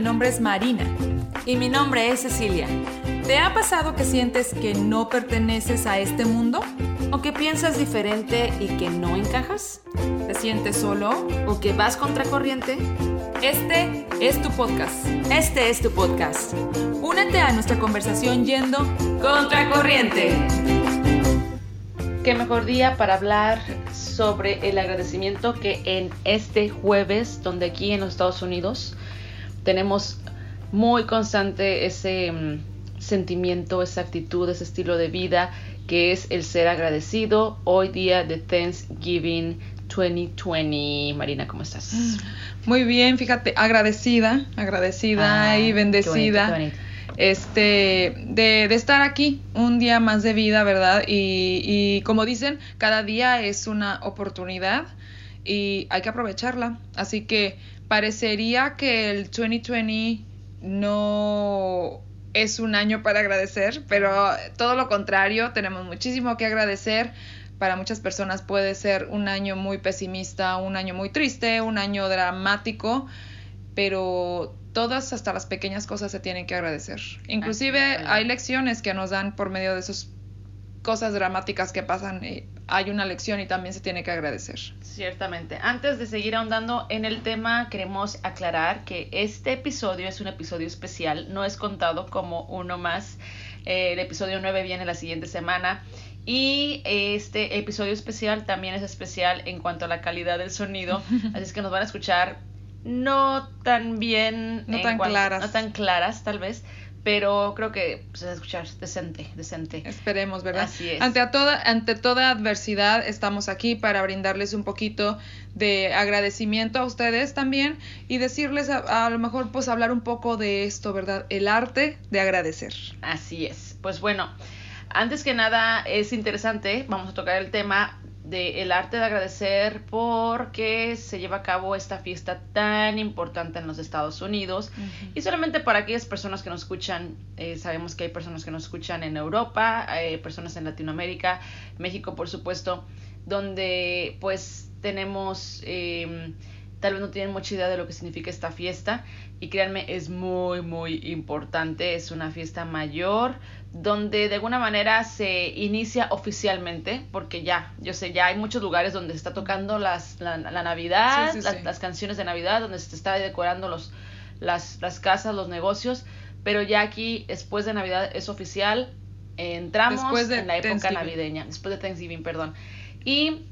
nombre es Marina. Y mi nombre es Cecilia. ¿Te ha pasado que sientes que no perteneces a este mundo? ¿O que piensas diferente y que no encajas? ¿Te sientes solo? ¿O que vas contracorriente? Este es tu podcast. Este es tu podcast. Únete a nuestra conversación yendo contracorriente. Qué mejor día para hablar sobre el agradecimiento que en este jueves, donde aquí en los Estados Unidos tenemos muy constante ese mm, sentimiento, esa actitud, ese estilo de vida que es el ser agradecido. Hoy día de Thanksgiving 2020. Marina, ¿cómo estás? Muy bien, fíjate, agradecida, agradecida y bendecida. Este, de, de, estar aquí un día más de vida, ¿verdad? Y, y como dicen, cada día es una oportunidad y hay que aprovecharla. Así que parecería que el 2020 no es un año para agradecer, pero todo lo contrario, tenemos muchísimo que agradecer. Para muchas personas puede ser un año muy pesimista, un año muy triste, un año dramático, pero todas, hasta las pequeñas cosas, se tienen que agradecer. Inclusive hay lecciones que nos dan por medio de esas cosas dramáticas que pasan. Hay una lección y también se tiene que agradecer. Ciertamente. Antes de seguir ahondando en el tema, queremos aclarar que este episodio es un episodio especial, no es contado como uno más. Eh, el episodio 9 viene la siguiente semana. Y este episodio especial también es especial en cuanto a la calidad del sonido. Así es que nos van a escuchar no tan bien. No tan claras. No tan claras, tal vez pero creo que se va a escuchar decente, decente. Esperemos, ¿verdad? Así es. Ante, toda, ante toda adversidad estamos aquí para brindarles un poquito de agradecimiento a ustedes también y decirles a, a, lo mejor pues hablar un poco de esto, ¿verdad? El arte de agradecer. Así es. Pues bueno, antes que nada es interesante, vamos a tocar el tema de el arte de agradecer porque se lleva a cabo esta fiesta tan importante en los Estados Unidos. Y solamente para aquellas personas que nos escuchan eh, sabemos que hay personas que nos escuchan en Europa hay personas en Latinoamérica México por supuesto donde pues tenemos eh, tal vez no tienen mucha idea de lo que significa esta fiesta. Y créanme es muy muy importante es una fiesta mayor donde de alguna manera se inicia oficialmente, porque ya, yo sé, ya hay muchos lugares donde se está tocando las, la, Navidad, sí, sí, sí. las, canciones de Navidad, donde se está decorando los, las, las casas, los negocios, pero ya aquí, después de Navidad, es oficial, eh, entramos en la época navideña, después de Thanksgiving, perdón. Y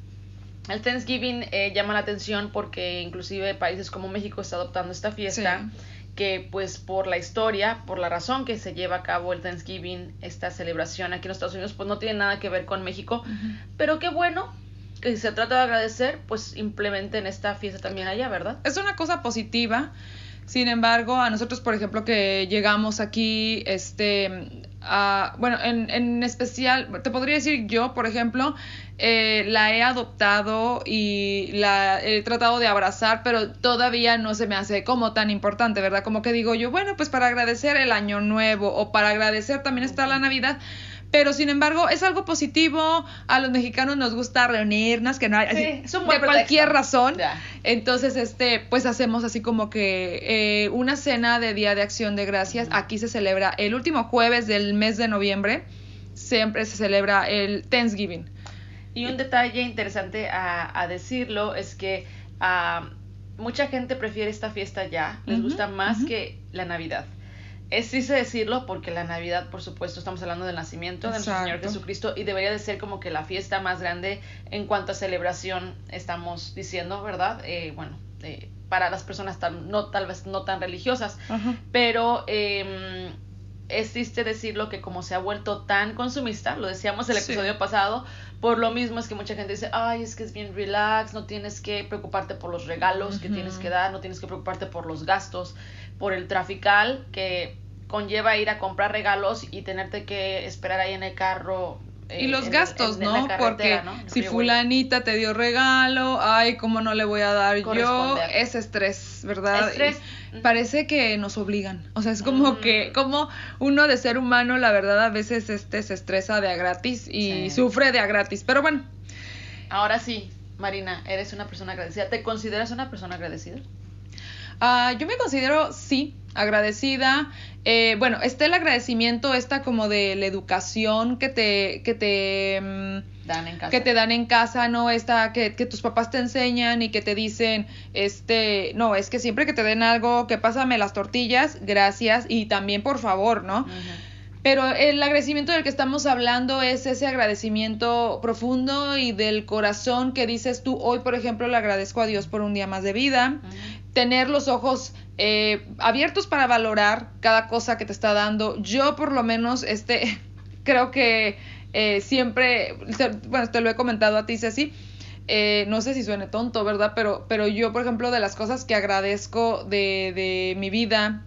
el Thanksgiving eh, llama la atención porque inclusive países como México está adoptando esta fiesta que pues por la historia, por la razón que se lleva a cabo el Thanksgiving, esta celebración aquí en los Estados Unidos, pues no tiene nada que ver con México, uh -huh. pero qué bueno que si se trata de agradecer, pues implementen esta fiesta también allá, ¿verdad? Es una cosa positiva. Sin embargo, a nosotros, por ejemplo, que llegamos aquí, este, a, bueno, en, en, especial, te podría decir yo, por ejemplo, eh, la he adoptado y la he tratado de abrazar, pero todavía no se me hace como tan importante, ¿verdad? Como que digo yo, bueno, pues para agradecer el año nuevo o para agradecer también está la Navidad, pero sin embargo es algo positivo, a los mexicanos nos gusta reunirnos, que no hay, sí, así, es un de cualquier razón, entonces este, pues hacemos así como que eh, una cena de Día de Acción de Gracias, uh -huh. aquí se celebra el último jueves del mes de noviembre, siempre se celebra el Thanksgiving. Y un detalle interesante a, a decirlo es que uh, mucha gente prefiere esta fiesta ya, les uh -huh, gusta más uh -huh. que la Navidad. Es triste decirlo porque la Navidad, por supuesto, estamos hablando del nacimiento de nuestro Señor Jesucristo y debería de ser como que la fiesta más grande en cuanto a celebración estamos diciendo, ¿verdad? Eh, bueno, eh, para las personas tal, no, tal vez no tan religiosas, pero eh, es triste decirlo que como se ha vuelto tan consumista, lo decíamos el episodio Sí. pasado, por lo mismo es que mucha gente dice, ay, es que es bien relax, no tienes que preocuparte por los regalos que tienes que dar, no tienes que preocuparte por los gastos, por el trafical que conlleva ir a comprar regalos y tenerte que esperar ahí en el carro. Y los en- gastos, en- ¿no? Porque si fulanita te dio regalo, ay, ¿cómo no le voy a dar yo? Es estrés, ¿verdad? Estrés. Y Parece que nos obligan. O sea, es como Mm. que, como uno de ser humano, la verdad, a veces este se estresa de a gratis y Sí. sufre de a gratis. Pero bueno, Ahora sí, Marina, eres una persona agradecida. ¿Te consideras una persona agradecida? Ah, yo me considero, sí, agradecida. Eh, bueno, está el agradecimiento, esta como de la educación que te, que te mm, dan en casa. que te dan en casa, no esta que, que, tus papás te enseñan y que te dicen, este, no, es que siempre que te den algo, que pásame las tortillas, gracias y también por favor, ¿no? Pero el agradecimiento del que estamos hablando es ese agradecimiento profundo y del corazón que dices tú, hoy por ejemplo le agradezco a Dios por un día más de vida, tener los ojos eh, abiertos para valorar cada cosa que te está dando. Yo por lo menos, este, creo que eh, siempre, bueno, te lo he comentado a ti, Ceci, eh, no sé si suene tonto, ¿verdad? Pero, pero yo, por ejemplo, de las cosas que agradezco de, de mi vida,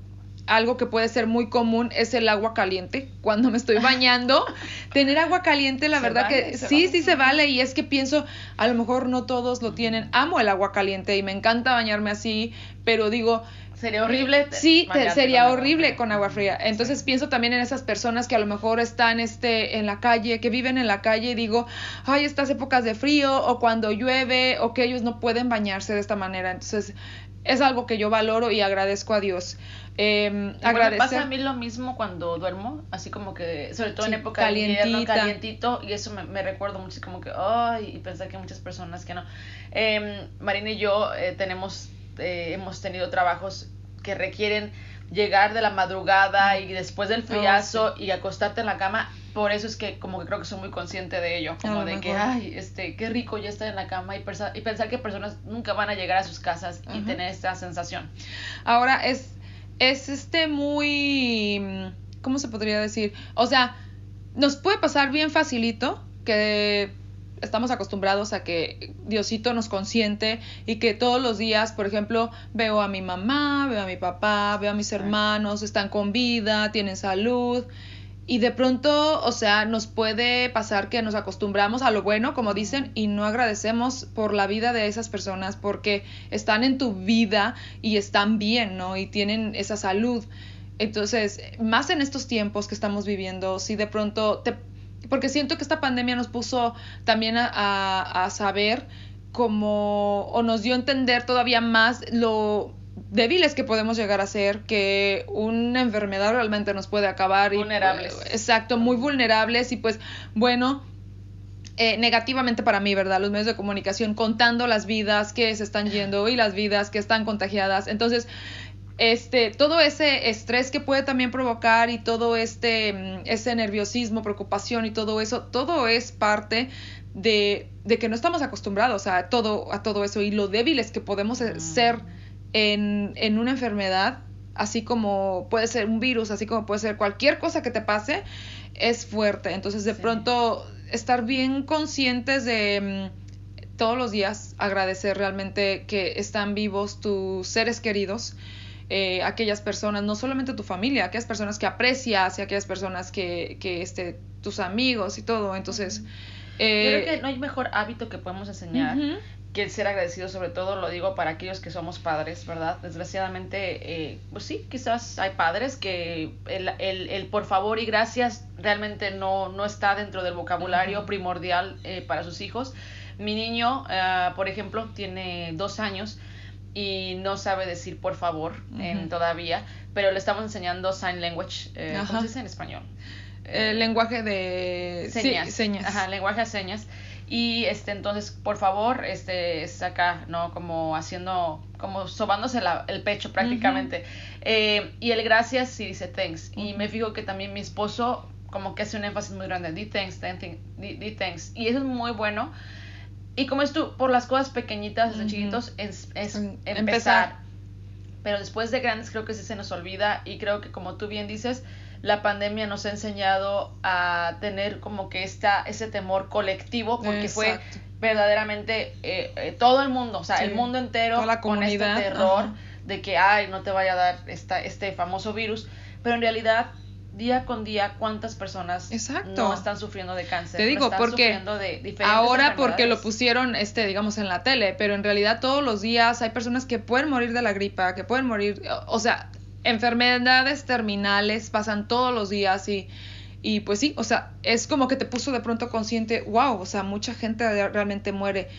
algo que puede ser muy común es el agua caliente. Cuando me estoy bañando, tener agua caliente, la verdad que sí, sí se vale. Y es que pienso, a lo mejor no todos lo tienen. Amo el agua caliente y me encanta bañarme así, pero digo, Sería horrible. Sí, sería horrible con agua fría. Entonces pienso también en esas personas que a lo mejor están este, en la calle, que viven en la calle y digo, ay, estas épocas de frío o cuando llueve o que ellos no pueden bañarse de esta manera. Entonces es algo que yo valoro y agradezco a Dios. Eh, pasa a mí lo mismo cuando duermo, así como que, sobre todo en época de invierno, calientito, y eso me, recuerdo mucho, como que, ay, y pensar que muchas personas que no. Eh, Marina y yo eh, tenemos eh, hemos tenido trabajos que requieren llegar de la madrugada y después del oh, friazo y acostarte en la cama. Por eso es que como que creo que soy muy consciente de ello, como de que, ay, este, qué rico ya estar en la cama y, y pensar que personas nunca van a llegar a sus casas y tener esta sensación. Ahora es, es este muy, ¿cómo se podría decir? O sea, nos puede pasar bien facilito que estamos acostumbrados a que Diosito nos consiente y que todos los días, por ejemplo, veo a mi mamá, veo a mi papá, veo a mis hermanos, están con vida, tienen salud. Y de pronto, o sea, nos puede pasar que nos acostumbramos a lo bueno, como dicen, y no agradecemos por la vida de esas personas porque están en tu vida y están bien, ¿no? Y tienen esa salud. Entonces, más en estos tiempos que estamos viviendo, si de pronto te porque siento que esta pandemia nos puso también a, saber cómo, o nos dio a entender todavía más lo débiles que podemos llegar a ser, que una enfermedad realmente nos puede acabar. Vulnerables. exacto, muy vulnerables y pues bueno, eh, negativamente para mí, ¿verdad? Los medios de comunicación contando las vidas que se están yendo y las vidas que están contagiadas. Entonces, este, todo ese estrés que puede también provocar y todo este, mm, ese nerviosismo, preocupación y todo eso, todo es parte de, de que no estamos acostumbrados a todo, a todo eso y lo débiles que podemos mm. ser en, en una enfermedad, así como puede ser un virus, así como puede ser cualquier cosa que te pase, es fuerte. Entonces, de pronto, estar bien conscientes de mm, todos los días, agradecer realmente que están vivos tus seres queridos eh, aquellas personas, no solamente tu familia, aquellas personas que aprecias y aquellas personas que, que este, tus amigos y todo. Entonces, eh, yo creo que no hay mejor hábito que podemos enseñar que ser agradecido, sobre todo lo digo para aquellos que somos padres, ¿verdad? Desgraciadamente, eh, pues sí, quizás hay padres que el, el, el, por favor y gracias realmente no, no está dentro del vocabulario primordial eh, para sus hijos. Mi niño, uh, por ejemplo, tiene dos años y no sabe decir por favor en, todavía, pero le estamos enseñando sign language, eh, ¿cómo se dice en español? El lenguaje de señas. señas. Ajá, lenguaje de señas. Y este, entonces, por favor, este, saca, ¿no? Como haciendo, como sobándose el pecho prácticamente. Eh, y el gracias sí dice thanks. Y me fijo que también mi esposo como que hace un énfasis muy grande, di thanks, di thanks. Y eso es muy bueno y como es tú, por las cosas pequeñitas desde chiquitos, es, empezar. Pero después de grandes creo que sí se nos olvida y creo que como tú bien dices, la pandemia nos ha enseñado a tener como que esta, ese temor colectivo porque fue verdaderamente eh, eh, todo el mundo, o sea, el mundo entero con este terror de que, ay, no te vaya a dar esta, este famoso virus, pero en realidad día con día cuántas personas no están sufriendo de cáncer. Te digo, porque ahora porque lo pusieron, este, digamos, en la tele, pero en realidad todos los días hay personas que pueden morir de la gripa, que pueden morir, o sea, enfermedades terminales pasan todos los días y, y pues sí, o sea, es como que te puso de pronto consciente, wow, o sea, mucha gente realmente muere.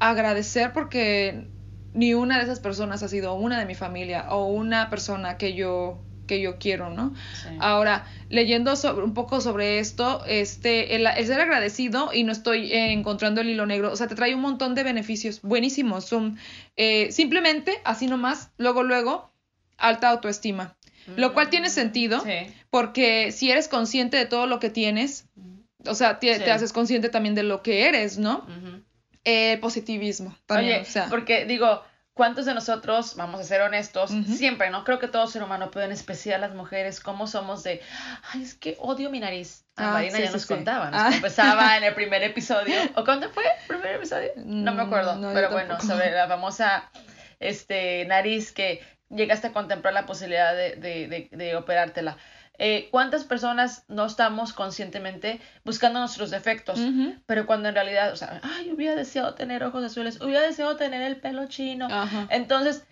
Agradecer porque ni una de esas personas ha sido una de mi familia o una persona que yo que yo quiero, ¿no? Ahora, leyendo sobre, un poco sobre esto, este, el, ser agradecido y no estoy eh, encontrando el hilo negro, o sea, te trae un montón de beneficios buenísimos, son eh, simplemente, así nomás, luego, luego, alta autoestima, lo cual tiene mm, sentido, porque si eres consciente de todo lo que tienes, o sea, te, haces consciente también de lo que eres, ¿no? Eh, positivismo también, o sea. porque digo, ¿Cuántos de nosotros, vamos a ser honestos, siempre, no creo que todo ser humano, pero en especial las mujeres, cómo somos de, ay, es que odio mi nariz? Ah, Marina ya nos contaba, nos ah. empezaba en el primer episodio, ¿o cuándo fue el primer episodio? No me acuerdo, mm, pero bueno, sobre la famosa este, nariz que llegaste a contemplar la posibilidad de, de, de operártela. Eh, ¿Cuántas personas no estamos conscientemente buscando nuestros defectos? Pero cuando en realidad, o sea, ay, hubiera deseado tener ojos azules, hubiera deseado tener el pelo chino. Entonces,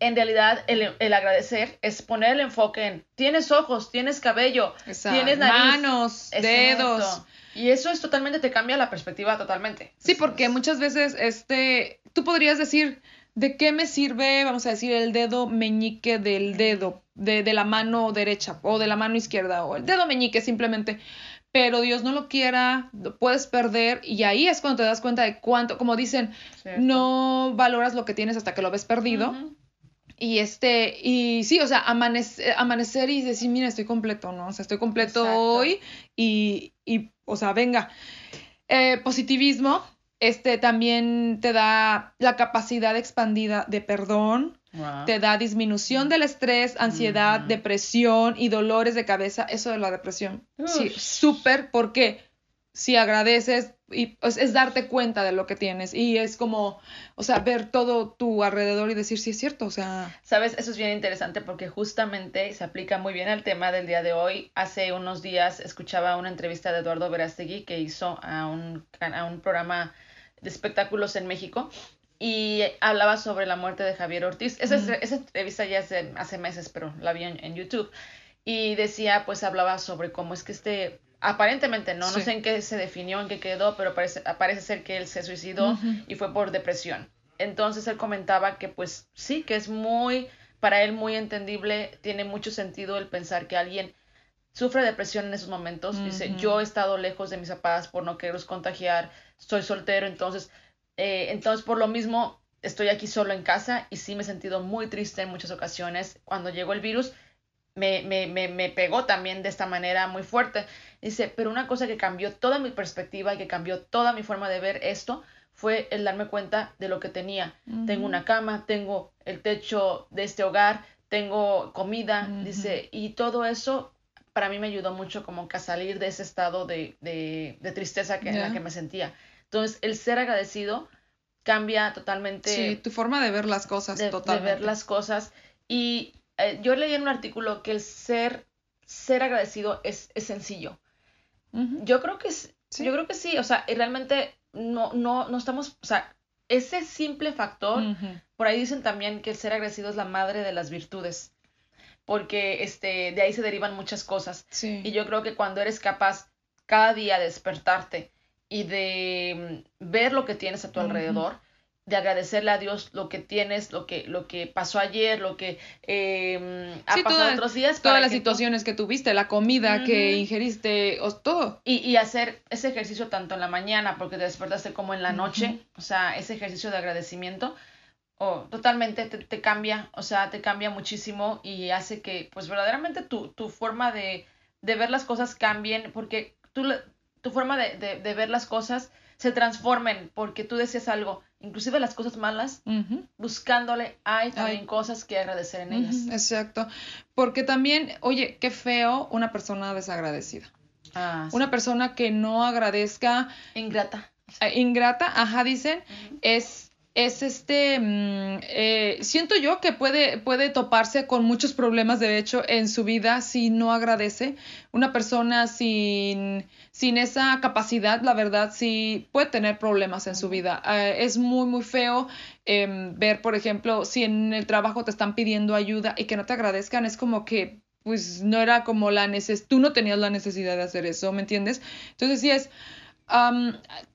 en realidad, el, agradecer es poner el enfoque en, tienes ojos, tienes cabello, tienes manos, dedos. Y eso es totalmente, te cambia la perspectiva totalmente. Sí, porque muchas veces, este, tú podrías decir, ¿de qué me sirve, vamos a decir, el dedo meñique del dedo, de, de la mano derecha o de la mano izquierda o el dedo meñique simplemente? Pero Dios no lo quiera, lo puedes perder y ahí es cuando te das cuenta de cuánto, como dicen, no valoras lo que tienes hasta que lo ves perdido. Y este, y sí, o sea, amanecer, amanecer y decir, mira, estoy completo, ¿no? O sea, estoy completo hoy y, y, o sea, venga. Eh, positivismo, este también te da la capacidad expandida de perdón, te da disminución del estrés, ansiedad, depresión y dolores de cabeza. Eso de la depresión. Sí, súper, porque si agradeces, y pues, es darte cuenta de lo que tienes y es como, o sea, ver todo tu alrededor y decir si es cierto, o sea. Sabes, eso es bien interesante porque justamente se aplica muy bien al tema del día de hoy. Hace unos días escuchaba una entrevista de Eduardo Verástegui que hizo a un, a un programa de espectáculos en México y hablaba sobre la muerte de Javier Ortiz. Esa, esa entrevista ya hace, hace meses, pero la vi en, YouTube. Y decía, pues hablaba sobre cómo es que este, aparentemente, no, no sé en qué se definió, en qué quedó, pero parece, parece ser que él se suicidó y fue por depresión. Entonces él comentaba que pues sí, que es muy, para él muy entendible, tiene mucho sentido el pensar que alguien sufre depresión en esos momentos. Dice, yo he estado lejos de mis papás por no quererlos contagiar, soy soltero, entonces, eh, entonces por lo mismo estoy aquí solo en casa y sí me he sentido muy triste en muchas ocasiones. Cuando llegó el virus me, me, me, me pegó también de esta manera muy fuerte. Dice, pero una cosa que cambió toda mi perspectiva y que cambió toda mi forma de ver esto fue el darme cuenta de lo que tenía. Tengo una cama, tengo el techo de este hogar, tengo comida, dice, y todo eso para mí me ayudó mucho como que a salir de ese estado de, de, tristeza que, en la que me sentía. Entonces, el ser agradecido cambia totalmente. Sí, tu forma de ver las cosas, de, totalmente. De ver las cosas. Y eh, yo leí en un artículo que el ser, ser agradecido es, es sencillo. Yo creo que ¿Sí? yo creo que sí. O sea, realmente no, no, no estamos, o sea, ese simple factor, por ahí dicen también que el ser agradecido es la madre de las virtudes porque este, de ahí se derivan muchas cosas. Y yo creo que cuando eres capaz cada día de despertarte y de mm, ver lo que tienes a tu alrededor, de agradecerle a Dios lo que tienes, lo que, lo que pasó ayer, lo que eh, ha pasado otros días. Todas las situaciones que tuviste, la comida que ingeriste, todo. Y, y, hacer ese ejercicio tanto en la mañana, porque te despertaste como en la noche, o sea, ese ejercicio de agradecimiento, oh, totalmente te, cambia, o sea, te cambia muchísimo y hace que, pues, verdaderamente tu, tu forma de, de, ver las cosas cambien, porque tú, tu forma de, de, ver las cosas se transformen, porque tú decías algo, inclusive las cosas malas, buscándole, hay también cosas que agradecer en ellas. Exacto, porque también, oye, qué feo una persona desagradecida. Ah, una persona que no agradezca. Ingrata. Eh, ingrata, ajá, dicen, es es este, mm, eh, siento yo que puede, puede toparse con muchos problemas de hecho en su vida si no agradece. Una persona sin, sin esa capacidad, la verdad, sí puede tener problemas en su vida. Eh, es muy, muy feo em, ver, por ejemplo, si en el trabajo te están pidiendo ayuda y que no te agradezcan, es como que pues no era como la necesidad, tú no tenías la necesidad de hacer eso, ¿me entiendes? Entonces sí es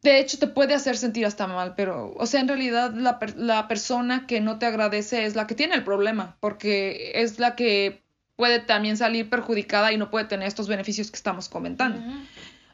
de hecho te puede hacer sentir hasta mal, pero, o sea, en realidad la, la, persona que no te agradece es la que tiene el problema, porque es la que puede también salir perjudicada y no puede tener estos beneficios que estamos comentando.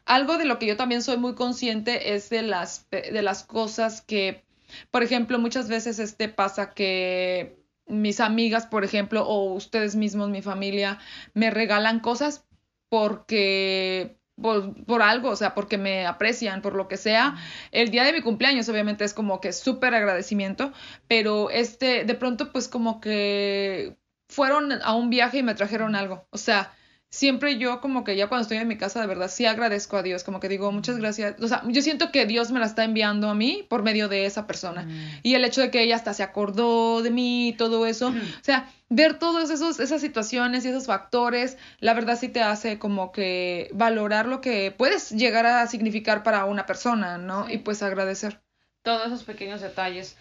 Algo de lo que yo también soy muy consciente es de las, de las cosas que, por ejemplo, muchas veces este pasa que mis amigas, por ejemplo, o ustedes mismos, mi familia, me regalan cosas porque por, algo, o sea, porque me aprecian, por lo que sea. El día de mi cumpleaños, obviamente, es como que súper agradecimiento, pero este, de pronto, pues como que fueron a un viaje y me trajeron algo. O sea, siempre yo como que ya cuando estoy en mi casa de verdad sí agradezco a Dios, como que digo muchas gracias, o sea, yo siento que Dios me la está enviando a mí por medio de esa persona mm. y el hecho de que ella hasta se acordó de mí y todo eso, o sea, ver todas esas situaciones y esos factores, la verdad sí te hace como que valorar lo que puedes llegar a significar para una persona, ¿no? Y pues agradecer. Todos esos pequeños detalles.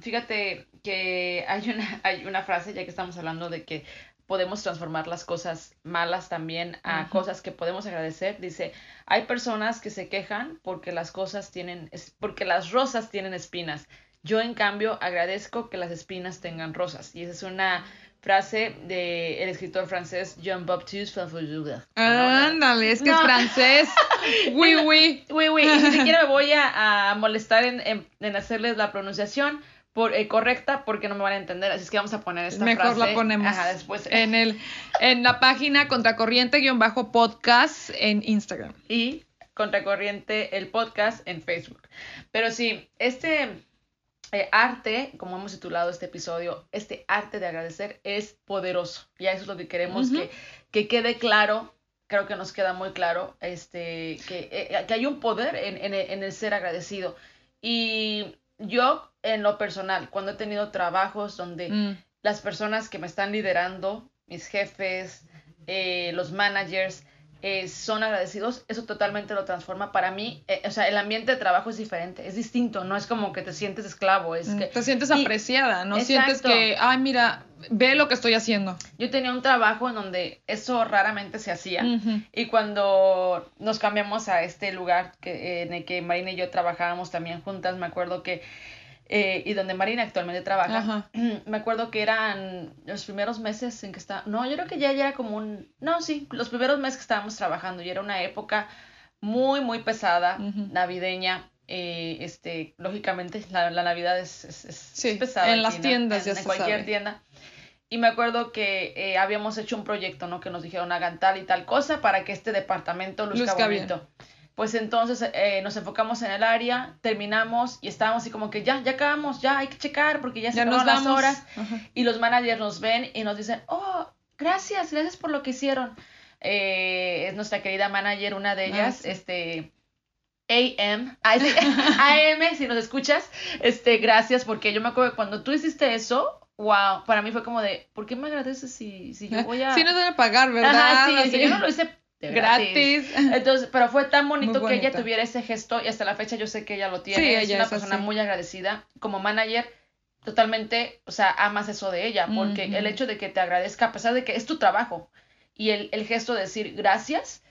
fíjate que hay una, hay una frase, ya que estamos hablando de que podemos transformar las cosas malas también a cosas que podemos agradecer. Dice, hay personas que se quejan porque las cosas tienen, porque las rosas tienen espinas. Yo, en cambio, agradezco que las espinas tengan rosas. Y esa es una frase del el escritor francés Jean-Baptiste Fafoujoula. Ándale, es que es francés. Oui, oui. Oui, oui. Y ni siquiera me voy a, molestar en, en hacerles la pronunciación por, eh, correcta porque no me van a entender, así es que vamos a poner esta Mejor la ponemos después. en el en la página contracorriente-podcast en Instagram y contracorriente el podcast en Facebook. Pero sí, este eh, arte, como hemos titulado este episodio, este arte de agradecer es poderoso. Y eso es lo que queremos que, que quede claro creo que nos queda muy claro este, que, eh, que hay un poder en, en, en, el ser agradecido. Y yo en lo personal, cuando he tenido trabajos donde mm. las personas que me están liderando, mis jefes, eh, los managers, eh, son agradecidos, eso totalmente lo transforma. Para mí, eh, o sea, el ambiente de trabajo es diferente, es distinto, no es como que te sientes esclavo, es mm, que... Te sientes apreciada, no sientes que, ay, mira, ve lo que estoy haciendo. Yo tenía un trabajo en donde eso raramente se hacía y cuando nos cambiamos a este lugar que, en el que Marina y yo trabajábamos también juntas, me acuerdo que eh, y donde Marina actualmente trabaja, me acuerdo que eran los primeros meses en que está, no, yo creo que ya, ya era como un, no, sí, los primeros meses que estábamos trabajando y era una época muy, muy pesada, navideña, eh, este, lógicamente la, la Navidad es, es, pesada. En las tiendas, en, ya en cualquier tienda. Y me acuerdo que eh, habíamos hecho un proyecto, ¿no? Que nos dijeron hagan tal y tal cosa para que este departamento luzca, bonito. Pues entonces eh, nos enfocamos en el área, terminamos y estábamos así como que ya, ya acabamos, ya hay que checar porque ya, se nos las horas. Y los managers nos ven y nos dicen, oh, gracias, gracias por lo que hicieron. Eh, es nuestra querida manager, una de ellas, ah, este, AM, AM, si nos escuchas, este, gracias, porque yo me acuerdo que cuando tú hiciste eso, wow, para mí fue como de, ¿por qué me agradeces si, si yo voy a... Si no te van a pagar, ¿verdad? sí, yo no lo hice gratis. Entonces, pero fue tan bonito que ella tuviera ese gesto y hasta la fecha yo sé que ella lo tiene. es una persona muy agradecida. Como manager, totalmente, o sea, amas eso de ella, porque el hecho de que te agradezca, a pesar de que es tu trabajo, y el, el gesto de decir gracias,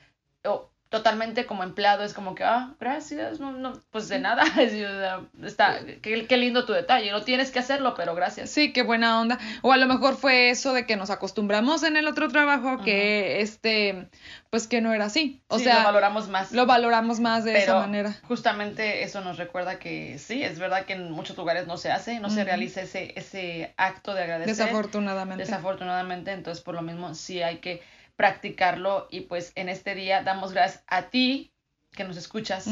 o totalmente como empleado, es como que, ah, gracias, no, no, pues de nada, está, qué, qué, lindo tu detalle, no tienes que hacerlo, pero gracias. Sí, qué buena onda. O a lo mejor fue eso de que nos acostumbramos en el otro trabajo que, este, pues que no era así. O sea, lo valoramos más. Lo valoramos más de esa manera. Justamente eso nos recuerda que sí, es verdad que en muchos lugares no se hace, no se realiza ese, ese acto de agradecer. Desafortunadamente. Desafortunadamente, entonces por lo mismo sí hay que practicarlo y pues en este día damos gracias a ti que nos escuchas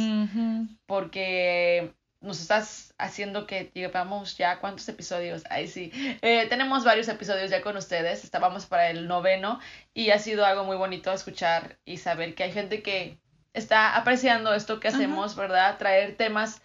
porque nos estás haciendo que llevamos ya cuántos episodios, ahí sí, eh, tenemos varios episodios ya con ustedes, estábamos para el noveno y ha sido algo muy bonito escuchar y saber que hay gente que está apreciando esto que hacemos, ¿verdad? Traer temas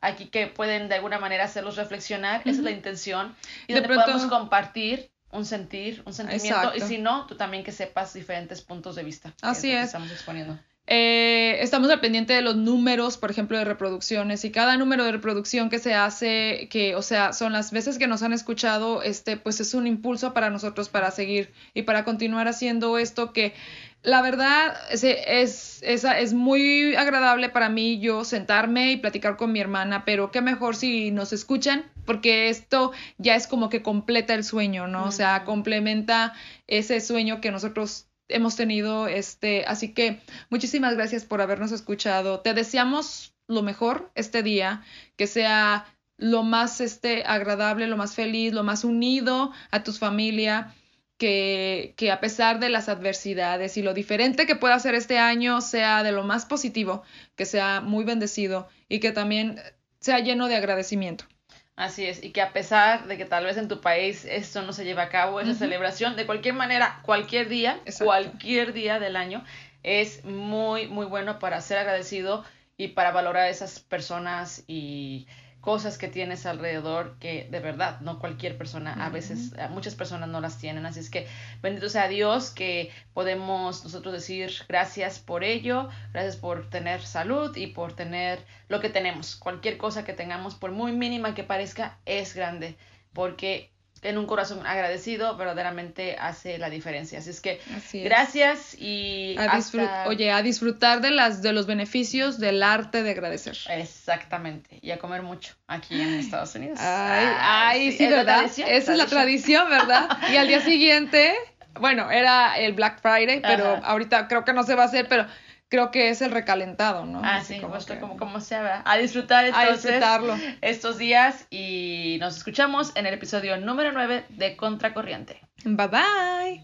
aquí que pueden de alguna manera hacerlos reflexionar, esa es la intención, y donde podemos compartir un sentir, un sentimiento, y si no, tú también que sepas diferentes puntos de vista. Así es. estamos exponiendo. Eh, estamos al pendiente de los números, por ejemplo, de reproducciones y cada número de reproducción que se hace, que, o sea, son las veces que nos han escuchado, este, pues es un impulso para nosotros para seguir y para continuar haciendo esto que la verdad es, es, es, muy agradable para mí yo sentarme y platicar con mi hermana, pero qué mejor si nos escuchan, porque esto ya es como que completa el sueño, ¿no? O sea, complementa ese sueño que nosotros hemos tenido, este, así que muchísimas gracias por habernos escuchado. Te deseamos lo mejor este día, que sea lo más este, agradable, lo más feliz, lo más unido a tu familia que, que, a pesar de las adversidades y lo diferente que pueda ser este año, sea de lo más positivo, que sea muy bendecido y que también sea lleno de agradecimiento. Así es, y que a pesar de que tal vez en tu país esto no se lleve a cabo, esa celebración, de cualquier manera, cualquier día, cualquier día del año, es muy, muy bueno para ser agradecido y para valorar a esas personas y cosas que tienes alrededor que de verdad no cualquier persona, a veces muchas personas no las tienen. Así es que bendito sea Dios que podemos nosotros decir gracias por ello, gracias por tener salud y por tener lo que tenemos. Cualquier cosa que tengamos, por muy mínima que parezca, es grande porque en un corazón agradecido verdaderamente hace la diferencia. Así es que gracias y a oye, a disfrutar de las de los beneficios del arte de agradecer. Exactamente, y a comer mucho aquí en Estados Unidos. Ay, ay, sí, ¿verdad? Esa es la tradición, ¿verdad? y al día siguiente, bueno, era el Black Friday, pero ahorita creo que no se va a hacer, pero creo que es el recalentado, ¿no? Ah, sí, como, como, como sea, A disfrutar entonces estos días y nos escuchamos en el episodio número 9 de Contracorriente. Bye bye.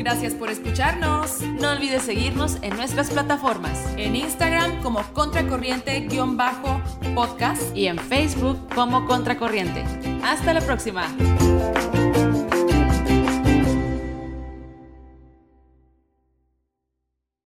Gracias por escucharnos. No olvides seguirnos en nuestras plataformas. En Instagram como contracorriente-podcast y en Facebook como Contracorriente. Hasta la próxima.